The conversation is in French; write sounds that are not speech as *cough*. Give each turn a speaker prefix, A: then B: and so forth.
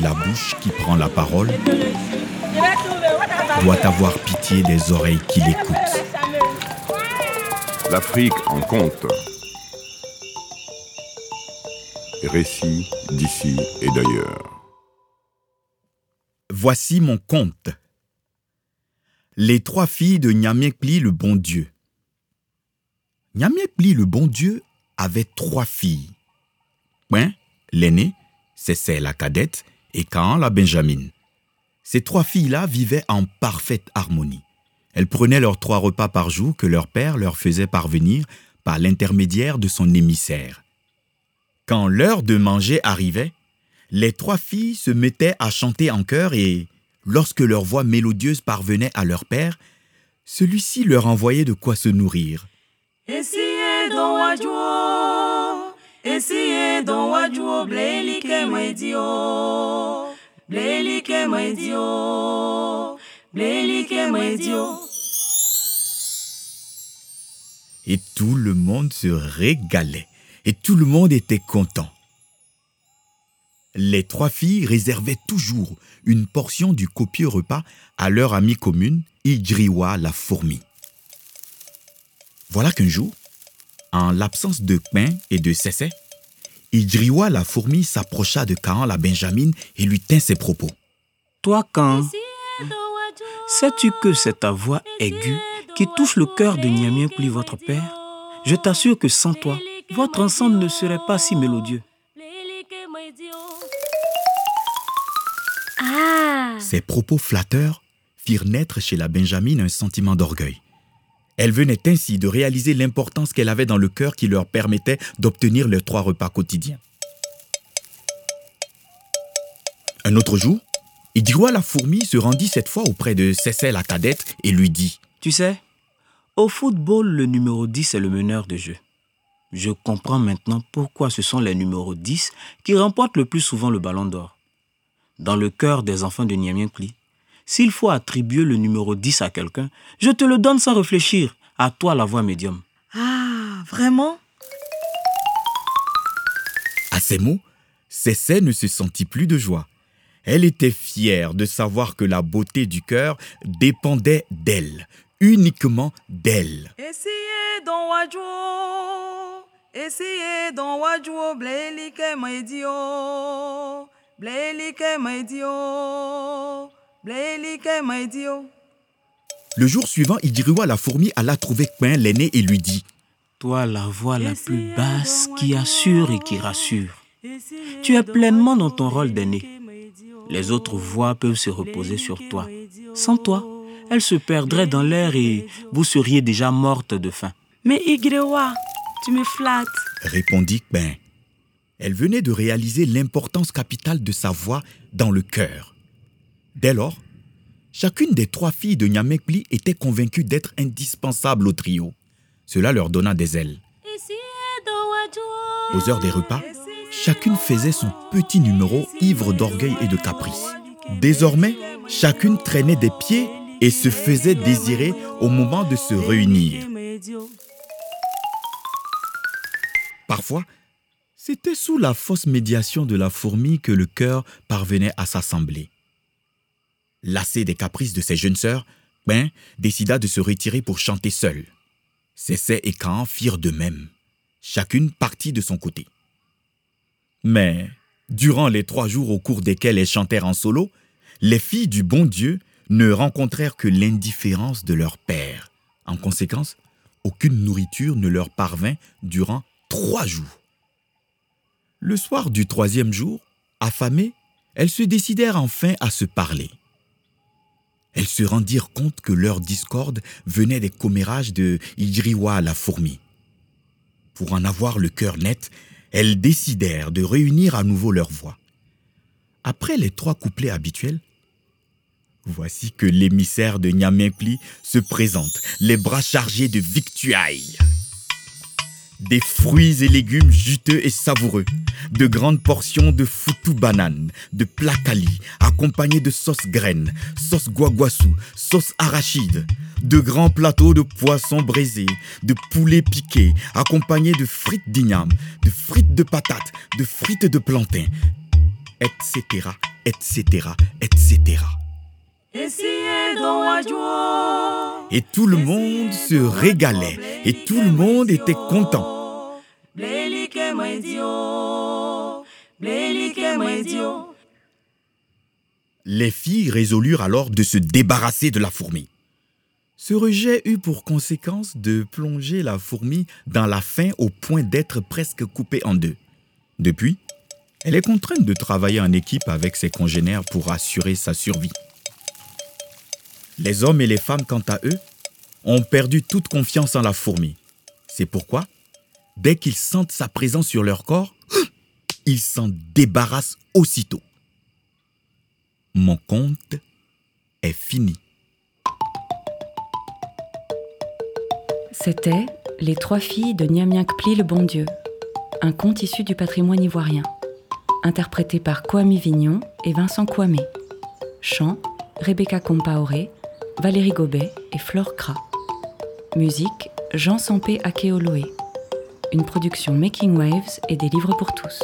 A: la bouche qui prend la parole doit avoir pitié des oreilles qui l'écoutent.
B: L'Afrique en compte. Récit d'ici et d'ailleurs.
A: Voici mon conte. Les trois filles de Nyamekli le bon Dieu. Nyamekli le bon Dieu avait trois filles. Point, l'aînée, c'est la cadette, et Kaan la Benjamin. Ces trois filles-là vivaient en parfaite harmonie. Elles prenaient leurs trois repas par jour que leur père leur faisait parvenir par l'intermédiaire de son émissaire. Quand l'heure de manger arrivait, les trois filles se mettaient à chanter en chœur et, lorsque leur voix mélodieuse parvenait à leur père, celui-ci leur envoyait de quoi se nourrir. Tout le monde se régalait, et tout le monde était content. Les trois filles réservaient toujours une portion du copieux repas à leur amie commune, Idriwa la fourmi. Voilà qu'un jour, en l'absence de pain et de Cessé, Idriwa la fourmi s'approcha de Kaan la Benjamin et lui tint ses propos.
C: Toi, Kaan, sais-tu que c'est ta voix aiguë qui touche le cœur de Nyamienpli, votre père? Je t'assure que sans toi, votre ensemble ne serait pas si mélodieux.
A: Ah. Ces propos flatteurs firent naître chez la Benjamin un sentiment d'orgueil. Elle venait ainsi de réaliser l'importance qu'elle avait dans le cœur qui leur permettait d'obtenir leurs trois repas quotidiens. Un autre jour, Idriwa la fourmi se rendit cette fois auprès de Cécile la cadette et lui dit
C: Tu sais, au football, le numéro 10 est le meneur de jeu. Je comprends maintenant pourquoi ce sont les numéros 10 qui remportent le plus souvent le ballon d'or. Dans le cœur des enfants de Niamienkli, s'il faut attribuer le numéro 10 à quelqu'un, je te le donne sans réfléchir. À toi la voix médium.
D: Ah, vraiment?
A: À ces mots, Cécile ne se sentit plus de joie. Elle était fière de savoir que la beauté du cœur dépendait d'elle, uniquement d'elle. Le jour suivant, Idiriwa la fourmi alla trouver Quin l'aîné et lui dit
C: Toi, la voix la plus basse qui assure et qui rassure. Tu es pleinement dans ton rôle d'aîné les autres voix peuvent se reposer sur toi. Sans toi, elles se perdraient dans l'air et vous seriez déjà morte de faim.
D: Mais Igrewa, tu me flattes,
A: répondit Ben. Elle venait de réaliser l'importance capitale de sa voix dans le cœur. Dès lors, chacune des trois filles de Nyamekli était convaincue d'être indispensable au trio. Cela leur donna des ailes. Aux heures des repas, chacune faisait son petit numéro ivre d'orgueil et de caprice. Désormais, chacune traînait des pieds et se faisait désirer au moment de se réunir. Parfois, c'était sous la fausse médiation de la fourmi que le cœur parvenait à s'assembler. Lassé des caprices de ses jeunes sœurs, Ben décida de se retirer pour chanter seul. Cessé et Kaan firent de même. Chacune partit de son côté. Mais, durant les trois jours au cours desquels elles chantèrent en solo, les filles du bon Dieu ne rencontrèrent que l'indifférence de leur père. En conséquence, aucune nourriture ne leur parvint durant trois jours. Le soir du troisième jour, affamées, elles se décidèrent enfin à se parler. Elles se rendirent compte que leur discorde venait des commérages de Idriwa la fourmi. Pour en avoir le cœur net, elles décidèrent de réunir à nouveau leurs voix. Après les trois couplets habituels, voici que l'émissaire de Nyamempli se présente, les bras chargés de victuailles. Des fruits et légumes juteux et savoureux, de grandes portions de foutou banane, de placali, accompagnés de sauce graine, sauce guaguassou, sauce arachide, de grands plateaux de poissons braisés, de poulet piqué, accompagnés de frites d'igname, de frites de patates, de frites de plantain, etc., etc., etc. Et tout le monde se régalait et tout le monde était content. Les filles résolurent alors de se débarrasser de la fourmi. Ce rejet eut pour conséquence de plonger la fourmi dans la faim au point d'être presque coupée en deux. Depuis, elle est contrainte de travailler en équipe avec ses congénères pour assurer sa survie. Les hommes et les femmes, quant à eux, ont perdu toute confiance en la fourmi. C'est pourquoi, dès qu'ils sentent sa présence sur leur corps, *gasps* ils s'en débarrassent aussitôt. Mon conte est fini.
E: C'était Les trois filles de Niamiakpli le bon Dieu, un conte issu du patrimoine ivoirien, interprété par Kwame Vignon et Vincent Kwame. Chant Rebecca Compaoré, Valérie Gobet et Flore Kra. Musique Jean Sampé Akeoloé. Une production Making Waves et des livres pour tous.